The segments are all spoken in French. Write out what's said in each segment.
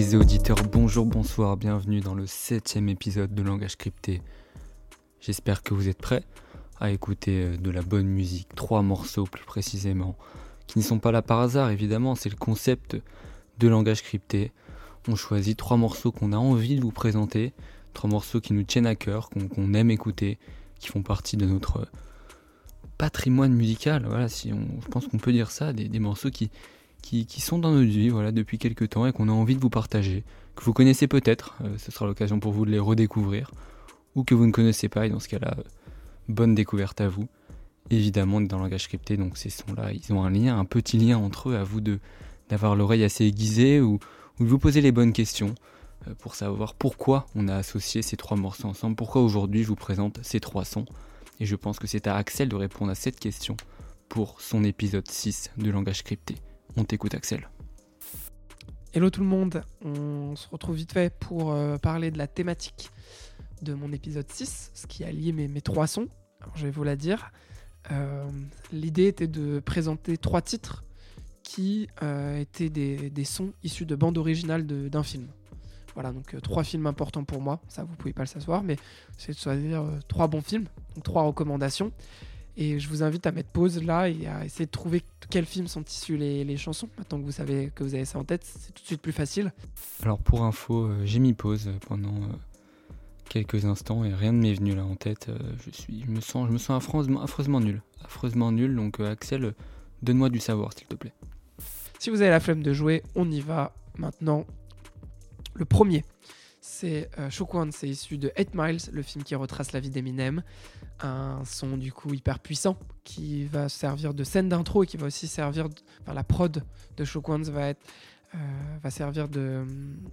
auditeurs, bonjour, bonsoir, bienvenue dans le septième épisode de Langage Crypté. J'espère que vous êtes prêts à écouter euh, de la bonne musique, trois morceaux plus précisément, qui ne sont pas là par hasard évidemment, c'est le concept de Langage Crypté. On choisit trois morceaux qu'on a envie de vous présenter, trois morceaux qui nous tiennent à cœur, qu'on aime écouter, qui font partie de notre patrimoine musical, voilà, si on, je pense qu'on peut dire ça, des morceaux qui, qui, sont dans notre vie voilà, depuis quelques temps et qu'on a envie de vous partager, que vous connaissez peut-être, euh, ce sera l'occasion pour vous de les redécouvrir, ou que vous ne connaissez pas, et dans ce cas-là, euh, bonne découverte à vous. Évidemment, on est dans le langage crypté, donc ces sons-là, ils ont un lien, un petit lien entre eux, à vous de d'avoir l'oreille assez aiguisée ou, de vous poser les bonnes questions euh, pour savoir pourquoi on a associé ces trois morceaux ensemble, pourquoi aujourd'hui je vous présente ces trois sons. Et je pense que c'est à Axel de répondre à cette question pour son épisode 6 de langage crypté. On t'écoute Axel. Hello tout le monde, on se retrouve vite fait pour euh, parler de la thématique de mon épisode 6, ce qui a lié mes, mes trois sons. Alors, je vais vous la dire. Euh, l'idée était de présenter trois titres qui euh, étaient des, sons issus de bandes originales d'un film. Voilà, donc trois films importants pour moi, ça vous pouvez pas le savoir, mais c'est de choisir trois bons films, donc trois recommandations. Et je vous invite à mettre pause là et à essayer de trouver quels films sont issus les, chansons. Maintenant que vous savez que vous avez ça en tête, c'est tout de suite plus facile. Alors pour info, euh, j'ai mis pause pendant euh, quelques instants et rien ne m'est venu là en tête. Euh, je, suis, je me sens, je me sens affreusement, affreusement nul. Affreusement nul, donc Axel, donne-moi du savoir s'il te plaît. Si vous avez la flemme de jouer, on y va maintenant. Le premier, c'est euh, Shook One, c'est issu de 8 Miles, le film qui retrace la vie d'Eminem. Un son du coup hyper puissant qui va servir de scène d'intro et qui va aussi servir. enfin, la prod de Shook One va, être, euh, va servir de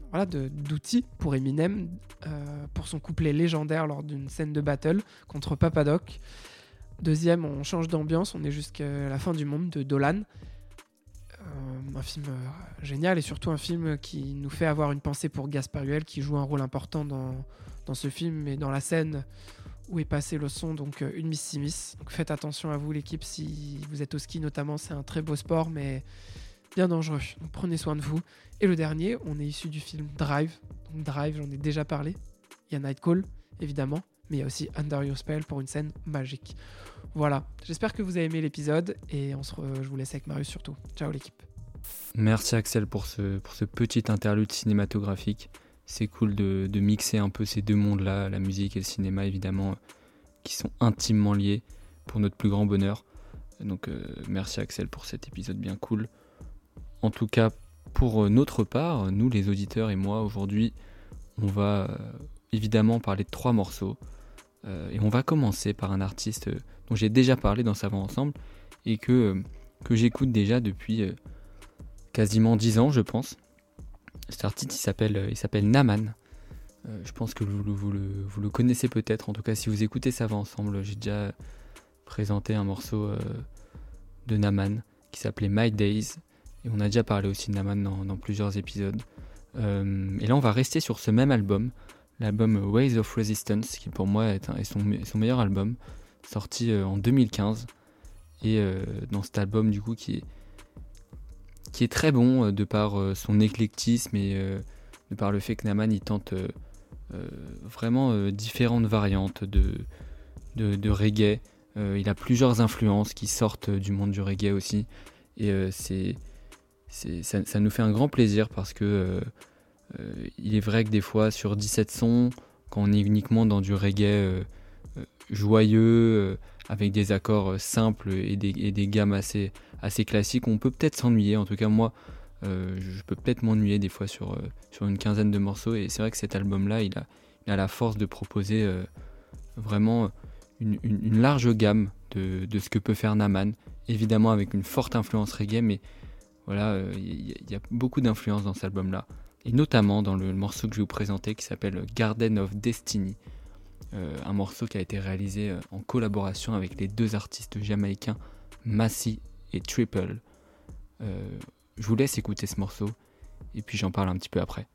voilà d'outil pour Eminem euh, pour son couplet légendaire lors d'une scène de battle contre Papadoc. Deuxième, on change d'ambiance, on est jusqu'à la fin du monde de Dolan un film euh, génial et surtout un film qui nous fait avoir une pensée pour Gasparuel qui joue un rôle important dans, dans ce film et dans la scène où est passé le son, donc euh, une Miss Simis. Donc faites attention à vous l'équipe si vous êtes au ski notamment, c'est un très beau sport mais bien dangereux. Donc prenez soin de vous. Et le dernier, on est issu du film Drive. Donc Drive, j'en ai déjà parlé. Il y a Night Call, évidemment, mais il y a aussi Under Your Spell pour une scène magique. Voilà, j'espère que vous avez aimé l'épisode et je vous laisse avec Marius surtout. Ciao l'équipe. Merci Axel pour ce, pour ce petit interlude cinématographique. C'est cool de, mixer un peu ces deux mondes-là, la musique et le cinéma évidemment, qui sont intimement liés pour notre plus grand bonheur. Donc euh, merci Axel pour cet épisode bien cool. En tout cas, pour euh, notre part, nous les auditeurs et moi aujourd'hui, on va euh, évidemment parler de trois morceaux. Et on va commencer par un artiste dont j'ai déjà parlé dans Savant Ensemble et que, que j'écoute déjà depuis quasiment 10 ans, je pense. Cet artiste, il s'appelle, euh, Naman. Euh, je pense que vous, vous, le, vous le, connaissez peut-être. En tout cas, si vous écoutez ça va ensemble, j'ai déjà présenté un morceau euh, de Naman qui s'appelait My Days. Et on a déjà parlé aussi de Naman dans, plusieurs épisodes. et là, on va rester sur ce même album, l'album Ways of Resistance, qui pour moi est, son, meilleur album, sorti en 2015. Et dans cet album, du coup, qui est qui est très bon euh, de par euh, son éclectisme et euh, de par le fait que Naman il tente vraiment différentes variantes de, de, reggae. il a plusieurs influences qui sortent du monde du reggae aussi. Et c'est, ça, nous fait un grand plaisir parce que il est vrai que des fois sur 17 sons, quand on est uniquement dans du reggae joyeux, avec des accords simples et des, gammes assez, assez classique. On peut peut-être s'ennuyer, en tout cas moi, euh, je peux peut-être m'ennuyer des fois sur, euh, une quinzaine de morceaux. Et c'est vrai que cet album-là, il a, la force de proposer euh, vraiment une, large gamme de, ce que peut faire Naman. Évidemment avec une forte influence reggae, mais il y, a beaucoup d'influence dans cet album-là. Et notamment dans le, morceau que je vais vous présenter qui s'appelle Garden of Destiny. un morceau qui a été réalisé en collaboration avec les deux artistes jamaïcains Massy et Triple. Euh, je vous laisse écouter ce morceau et puis j'en parle un petit peu après.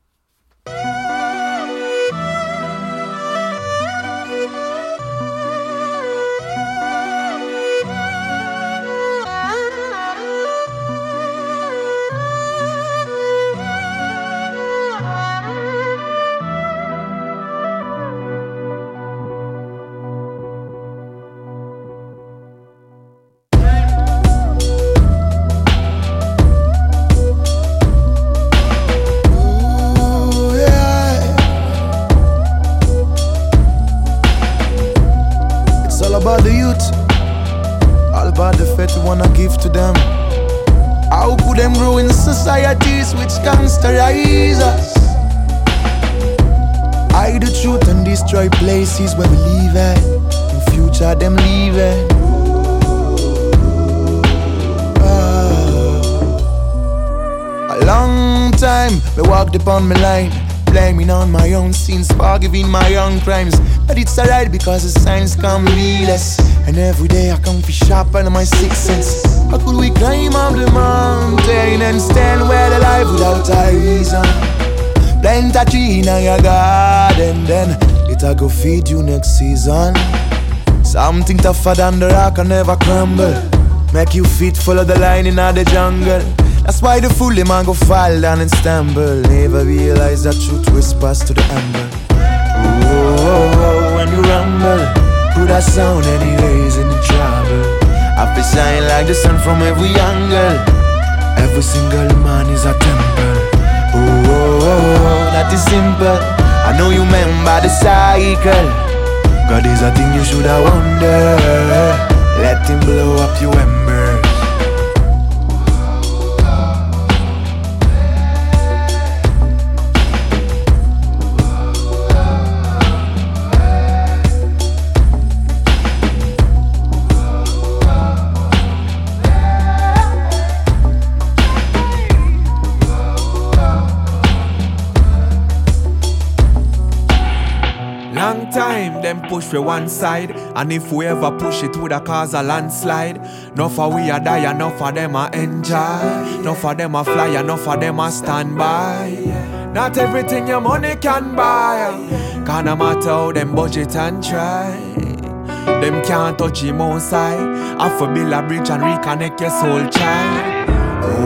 Blaming on my own sins, forgiving my own crimes. But it's alright because the signs come realest. And every day I come for sharper than my sixth sense. How could we climb up the mountain and stand well alive without a reason? Plant a tree in your garden, then it'll go feed you next season. Something tougher than the rock can never crumble. Make you fit, follow the line in the jungle. That's why the fool man go fall down and stumble. Never realize that truth whispers to the amber. Oh, when you rumble, put that sound anyways in the trouble. I feel shine like the sun from every angle. Every single man is a temple. Oh, that is simple. I know you remember the cycle. God is a thing you should have wonder. Let him blow up your embers. Push for one side. And if we ever push it, would a cause a landslide. Enough of we a die, enough of them a enjoy. Enough of them a fly, enough of them a stand by. Not everything your money can buy. Can no matter how them budget and try. Them can't touch him outside. I for build a bridge and reconnect your soul child.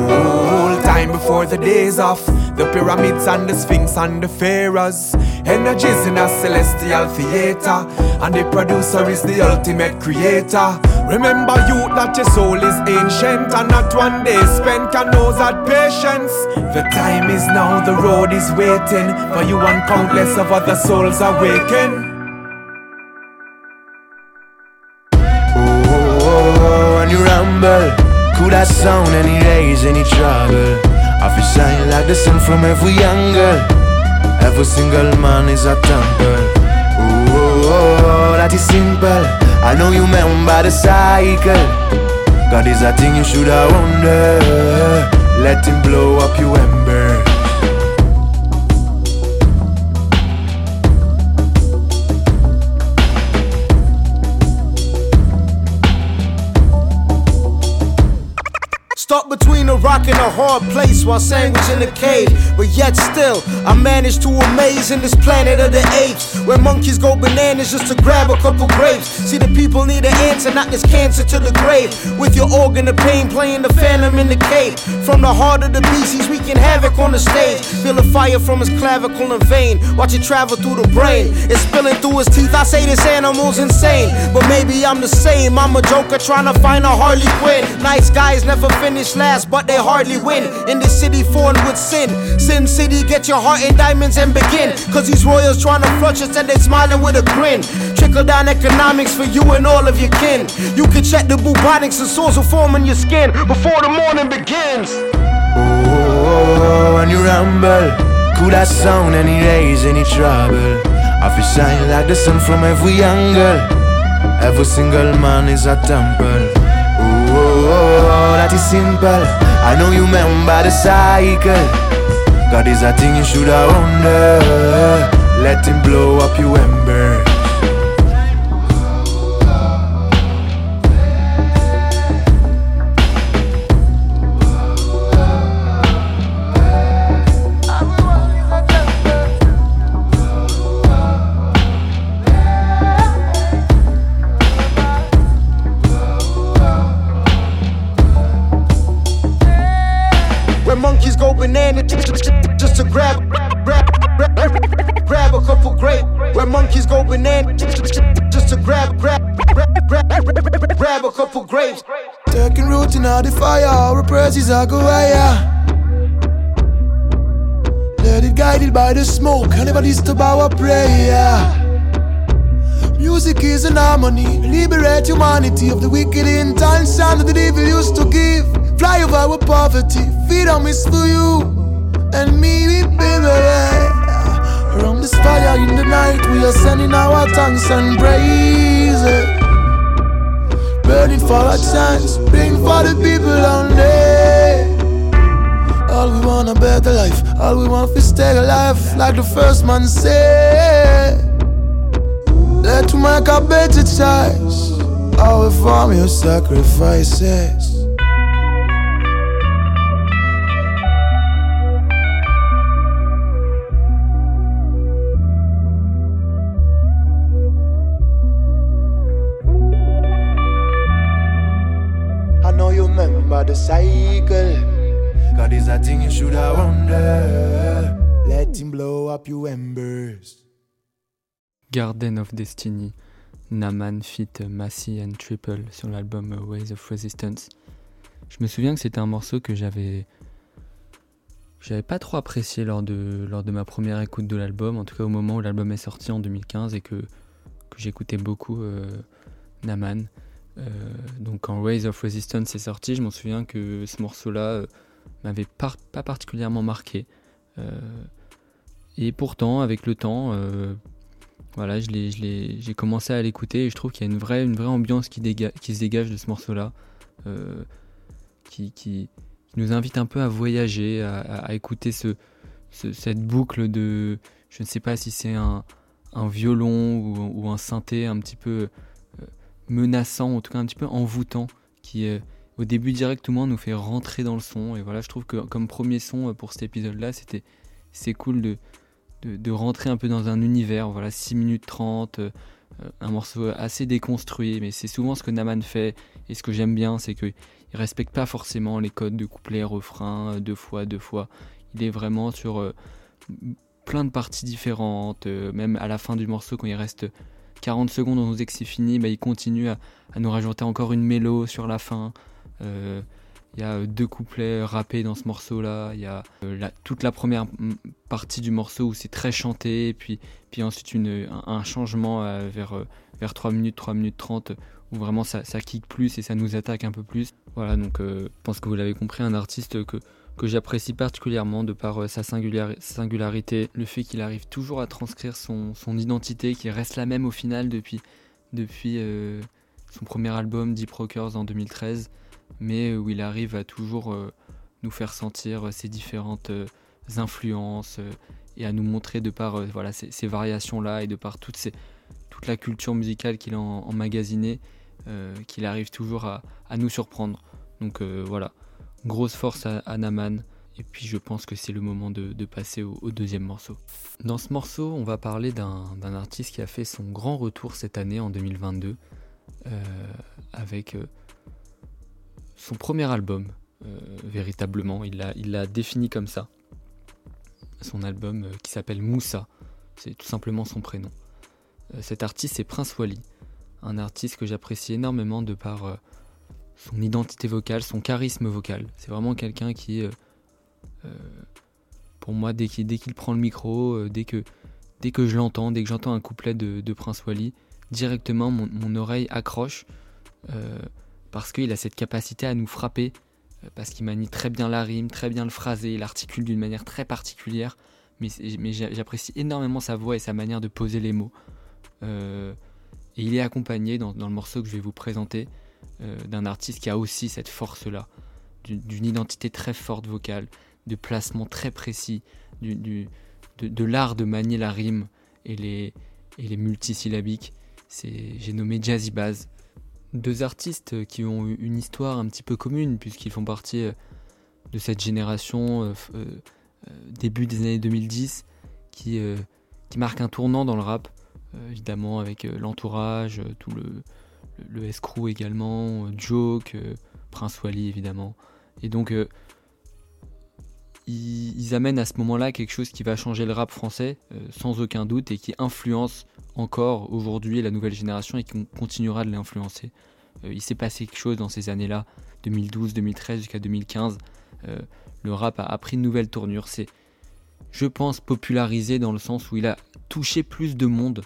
Whole time before the days off. The pyramids and the sphinx and the pharaohs. Energies in a celestial theater. And the producer is the ultimate creator. Remember, you that your soul is ancient and not one day spent can know that patience. The time is now, the road is waiting for you and countless of other souls awaken. Oh, oh, oh, oh when you rumble, could that sound any raise any trouble? I feel shine like the sun from every angle. Every single man is a temple. Oh, that is simple. I know you remember the cycle. God is a thing you should have wonder. Let him blow up your embers. Between a rock and a hard place while sandwiched in a cave. But yet still, I managed to amaze in this planet of the apes. Where monkeys go bananas just to grab a couple grapes. See, the people need an answer, not this cancer to the grave. With your organ of pain playing the phantom in the cave. From the heart of the beast, he's wreaking havoc on the stage. Feel the fire from his clavicle and vein. Watch it travel through the brain. It's spilling through his teeth. I say this animal's insane. But maybe I'm the same. I'm a joker trying to find a Harley Quinn. Nice guys never finish last, but they hardly win. In this city, foreign with sin. Sin City, get your heart in diamonds and begin. Cause these royals trying to flush us and they smiling with a grin. Trickle down economics for you and all of your kin. You can check the bubonics and sores will form in your skin before the morning begins. Oh, when you rumble, could that sound any raise any trouble? I feel shine like the sun from every angle. Every single man is a temple. Oh, that is simple. I know you remember the cycle. God is a thing you should have wonder. Let him blow up your embers. The fire, our praises are go higher. Let it guided by the smoke, and never disturb our prayer. Music is an harmony, liberate humanity of the wicked intention that the devil used to give. Fly over our poverty, freedom is for you and me, we baby. Around this fire in the night, we are sending our thanks and praise. Burning for a chance, bring for the people only. All we want a better life, all we want is stay alive, like the first man said. Let's make a better choice. All from your sacrifices. Remember the cycle. God is a thing you should have wonder. Let him blow up your embers. Garden of Destiny, Naman fit Massey and Triple sur l'album Ways of Resistance. Je me souviens que c'était un morceau que j'avais j'avais pas trop apprécié lors de, lors de ma première écoute de l'album, en tout cas au moment où l'album est sorti en 2015 et que, que j'écoutais beaucoup euh, Naman. Euh, donc quand Ways of Resistance est sorti, je m'en souviens que ce morceau-là euh, m'avait pas particulièrement marqué. Euh, et pourtant, avec le temps, voilà, j'ai commencé à l'écouter et je trouve qu'il y a une vraie, ambiance qui, se dégage de ce morceau-là, qui, nous invite un peu à voyager, à, écouter ce, ce- cette boucle de, je ne sais pas si c'est un, violon ou, un synthé un petit peu menaçant, en tout cas un petit peu envoûtant, qui euh, au début directement nous fait rentrer dans le son. Et voilà, je trouve que comme premier son euh, pour cet épisode-là, c'était c'est cool de, de, rentrer un peu dans un univers. Voilà, 6 minutes 30, euh, un morceau assez déconstruit, mais c'est souvent ce que Naman fait. Et ce que j'aime bien, c'est qu'il respecte pas forcément les codes de couplet, refrain, deux fois, deux fois. Il est vraiment sur plein de parties différentes. même à la fin du morceau, quand il reste 40 secondes, on nous dit que c'est fini, bah, il continue à, nous rajouter encore une mélo sur la fin. Euh, il y a euh, deux couplets rappés dans ce morceau-là. Il y a euh, toute la première partie du morceau où c'est très chanté, puis, puis ensuite une, un, changement vers, vers 3 minutes, 3 minutes 30, où vraiment ça, ça kick plus et ça nous attaque un peu plus. Voilà, donc je pense que vous l'avez compris, un artiste que, que j'apprécie particulièrement de par euh, sa singulari- singularité, le fait qu'il arrive toujours à transcrire son, identité, qui reste la même au final depuis, euh, son premier album Deep Rockers en 2013 mais où il arrive à toujours euh, nous faire sentir euh, ses différentes euh, influences euh, et à nous montrer de par euh, ces, variations-là et de par toute la culture musicale qu'il a emmagasinée, euh, qu'il arrive toujours à, nous surprendre. Donc euh, voilà, grosse force à, à Naman. Et puis je pense que c'est le moment de, passer au, deuxième morceau. Dans ce morceau, on va parler d'un artiste qui a fait son grand retour cette année en 2022 euh, avec euh, son premier album, euh, véritablement. Il l'a défini comme ça. Son album qui s'appelle Moussa. C'est tout simplement son prénom. Cet artiste, c'est Prince Wally. Un artiste que j'apprécie énormément de par son identité vocale, son charisme vocal. C'est vraiment quelqu'un qui, euh, euh, pour moi, dès qu'il prend le micro, euh, dès, que, dès que je l'entends, dès que j'entends un couplet de, de Prince Wally, directement mon, mon oreille accroche. parce qu'il a cette capacité à nous frapper, parce qu'il manie très bien la rime, très bien le phrasé, il articule d'une manière très particulière, mais, mais j'a- j'apprécie énormément sa voix et sa manière de poser les mots. Et il est accompagné dans, dans le morceau que je vais vous présenter euh, d'un artiste qui a aussi cette force-là, d'une identité très forte vocale, de placement très précis, du, de, l'art de manier la rime et les, et les multisyllabiques. J'ai nommé Jazzy Baz deux artistes qui ont une histoire un petit peu commune puisqu'ils font partie euh, de cette génération euh, début des années 2010 qui, qui marque un tournant dans le rap évidemment avec l'entourage tout le, le, escrew également euh, Joke euh, Prince Wally évidemment et donc euh, ils, amènent à ce moment-là quelque chose qui va changer le rap français sans aucun doute et qui influence encore aujourd'hui la nouvelle génération et qui continuera de l'influencer. Il s'est passé quelque chose dans ces années-là, 2012, 2013 jusqu'à 2015. Euh, le rap a pris une nouvelle tournure. C'est, je pense, popularisé dans le sens où il a touché plus de monde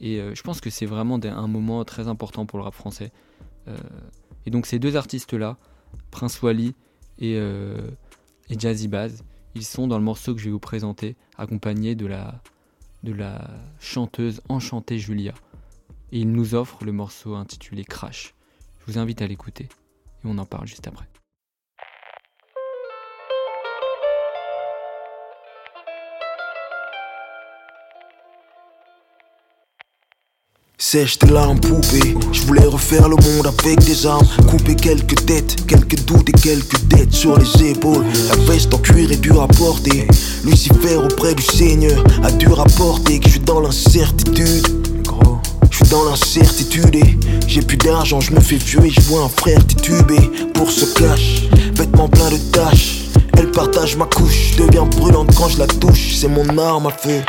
Et je pense que c'est vraiment un moment très important pour le rap français. et donc ces deux artistes-là, Prince Wally et, et Jazzy Baz, ils sont dans le morceau que je vais vous présenter, accompagnés de la, de la chanteuse enchantée Julia. Et ils nous offrent le morceau intitulé Crash. Je vous invite à l'écouter et on en parle juste après. Sèche tes larmes poupée, je voulais refaire le monde avec des armes. Couper quelques têtes, quelques doutes et quelques dettes sur les épaules. La veste en cuir est dure à porter. Lucifer auprès du Seigneur a dû rapporter Que je suis dans l'incertitude. Je suis dans l'incertitude et j'ai plus d'argent, je me fais vieux et je vois un frère titubé pour ce cash, vêtements pleins de taches. Elle partage ma couche, je deviens brûlante quand je la touche. C'est mon arme à feu.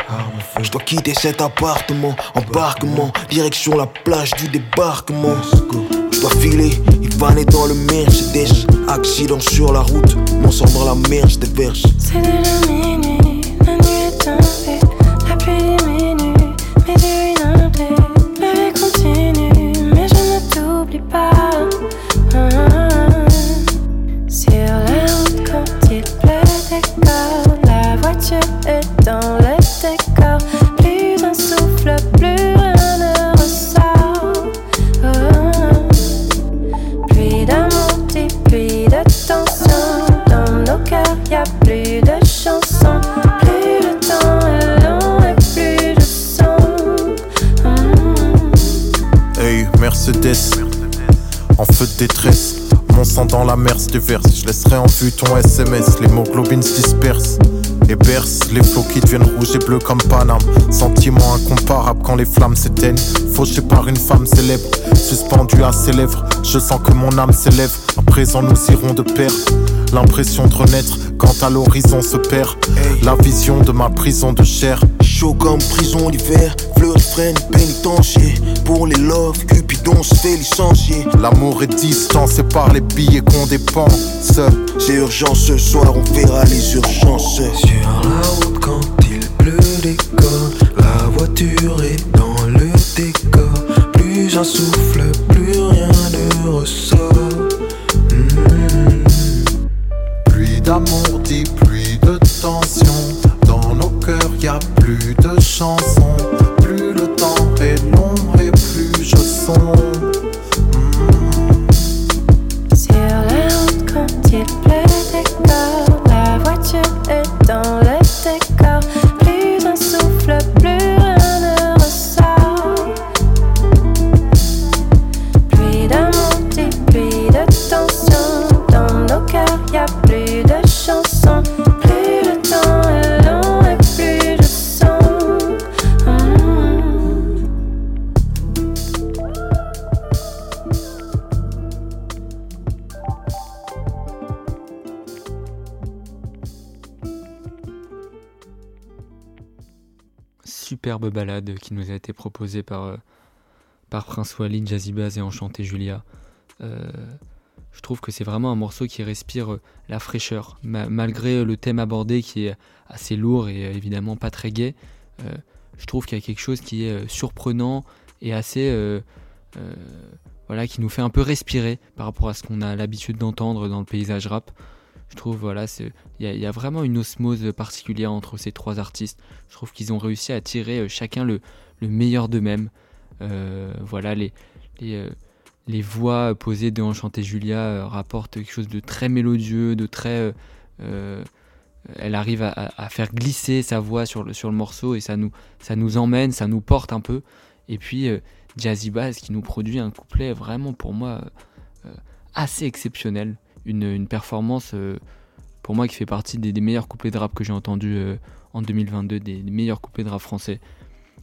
Je dois quitter cet appartement, embarquement, direction la plage du débarquement. Je dois filer, il va aller dans le Mercedes. Accident sur la route, mon sang dans la mer, je déverse. C'est déverse. Je laisserai en vue ton SMS. Les moglobines se dispersent et bercent. Les flots qui deviennent rouges et bleus comme Paname. Sentiment incomparable quand les flammes s'éteignent. Fauché par une femme célèbre, suspendue à ses lèvres. Je sens que mon âme s'élève. À présent, nous irons de pair. L'impression de renaître quand à l'horizon se perd. La vision de ma prison de chair. Chaud comme prison l'hiver, fleur freine pénitencier. Pour les love, Cupidon se fait licencier. L'amour est distant, c'est par les billets qu'on dépense. C'est urgent ce soir, on verra les urgences. Sur la route quand il pleut décor, la voiture est dans le décor. Plus un souffle, plus rien ne ressort. Superbe balade qui nous a été proposée par, euh, par Prince Wally, Jazzy et Enchanté Julia. Euh, je trouve que c'est vraiment un morceau qui respire euh, la fraîcheur, Ma- malgré le thème abordé qui est assez lourd et évidemment pas très gai. je trouve qu'il y a quelque chose qui est surprenant et assez voilà qui nous fait un peu respirer par rapport à ce qu'on a l'habitude d'entendre dans le paysage rap. Je trouve voilà il y, a- vraiment une osmose particulière entre ces trois artistes. Je trouve qu'ils ont réussi à tirer euh, chacun le, le meilleur d'eux-mêmes. Euh, voilà euh, les voix posées de Enchanté Julia rapportent quelque chose de très mélodieux, de très elle arrive à, faire glisser sa voix sur le, morceau et ça nous, emmène, ça nous porte un peu. Et puis Jazzy Bass qui nous produit un couplet vraiment pour moi assez exceptionnel. Une, performance euh, pour moi qui fait partie des, meilleurs couplets de rap que j'ai entendus euh, en 2022, des, meilleurs couplets de rap français.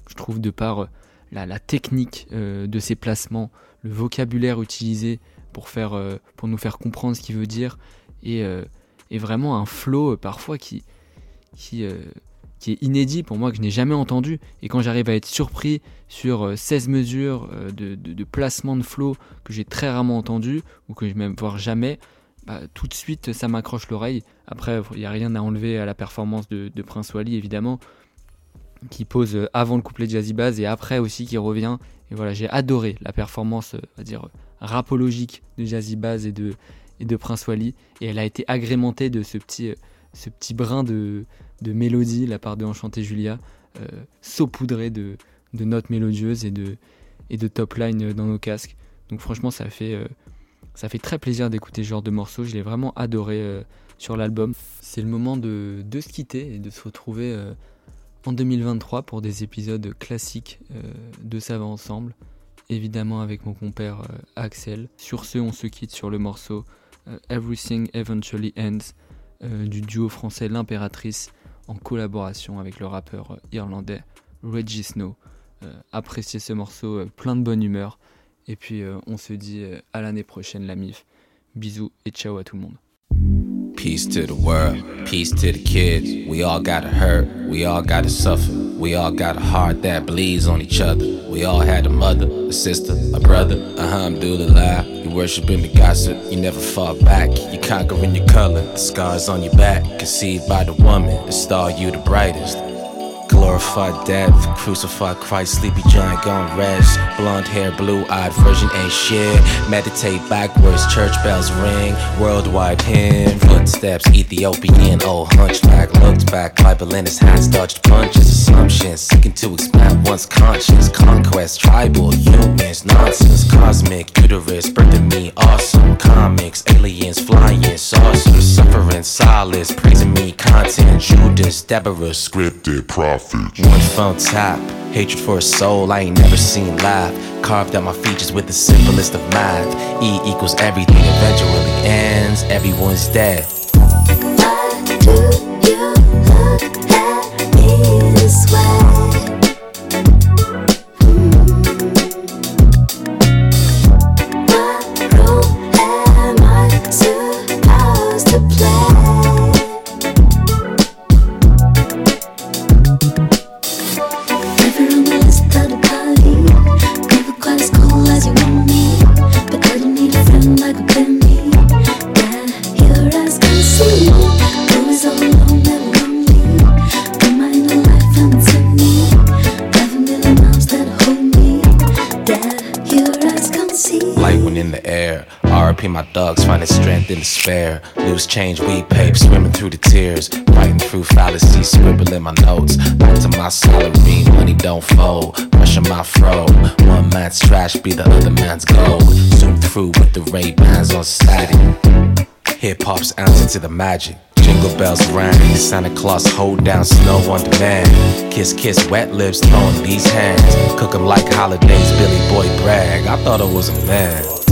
Je trouve de par euh, la, technique de ses placements, le vocabulaire utilisé pour, faire, pour nous faire comprendre ce qu'il veut dire et, vraiment un flow parfois qui, qui, qui est inédit pour moi, que je n'ai jamais entendu. Et quand j'arrive à être surpris sur euh, 16 mesures de, de- de placement de flow que j'ai très rarement entendu, ou que je vais même voir jamais, bah, tout de suite ça m'accroche l'oreille. Après, il n'y a rien à enlever à la performance de, Prince Wally, évidemment. qui pose euh, avant le couplet de Jazzy Bass et après aussi qui revient. Et voilà, j'ai adoré la performance, euh, on va dire, rapologique de Jazzy Bass et de, Prince Wally. Et elle a été agrémentée de ce petit, euh, brin de, mélodie, la part de Enchanté Julia, euh, saupoudré de, notes mélodieuses et de, top line dans nos casques. Donc franchement, ça fait, ça fait très plaisir d'écouter ce genre de morceau. Je l'ai vraiment adoré euh, sur l'album. C'est le moment de, se quitter et de se retrouver euh, en 2023 pour des épisodes classiques euh, de Ça va ensemble. Évidemment avec mon compère Axel. Sur ce, on se quitte sur le morceau Everything Eventually Ends du duo français L'Impératrice en collaboration avec le rappeur irlandais Reggie Snow. Appréciez ce morceau, plein de bonne humeur. Et puis euh, on se dit euh, à l'année prochaine la MIF. Bisous et ciao à tout le monde. Peace to the world, peace to the kids. We all gotta hurt, we all gotta suffer. We all got a heart that bleeds on each other. We all had a mother, a sister, a brother. Alhamdulillah, you worshiping the gossip. You never fall back, you conquering your color. The scars on your back, conceived by the woman. The star, you the brightest. Glorified death, crucified Christ, sleepy giant gone rest. Blonde hair, blue eyed virgin ain't shit. Meditate backwards, church bells ring. Worldwide hymn, footsteps, Ethiopian, old hunchback. Looked back, Bible in his hands, dodged punches, assumptions. Seeking to expand one's conscience. Conquest, tribal, humans, nonsense. Cosmic, uterus, birthing me, awesome. Comics, aliens, flying, saucers. Suffering, solace, praising me, content. Judas, Deborah, Scripted prophets. one phone tap, hatred for a soul I ain't never seen live. Carved out my features with the simplest of math. E equals everything eventually ends. Everyone's dead. RP my dogs, finding strength in despair. Loose change, weed pape, swimming through the tears. Fighting through fallacies, scribbling my notes. Back to my salary, money don't fold. Pressure my fro. One man's trash be the other man's gold. Zoom through with the Ray Bans on static. Hip hop's answer to the magic. Jingle bells rang, Santa Claus hold down snow on demand. Kiss, kiss, wet lips, throwing these hands. Cook 'em like holidays, Billy Boy brag. I thought I was a man.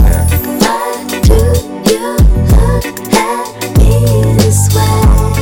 This way?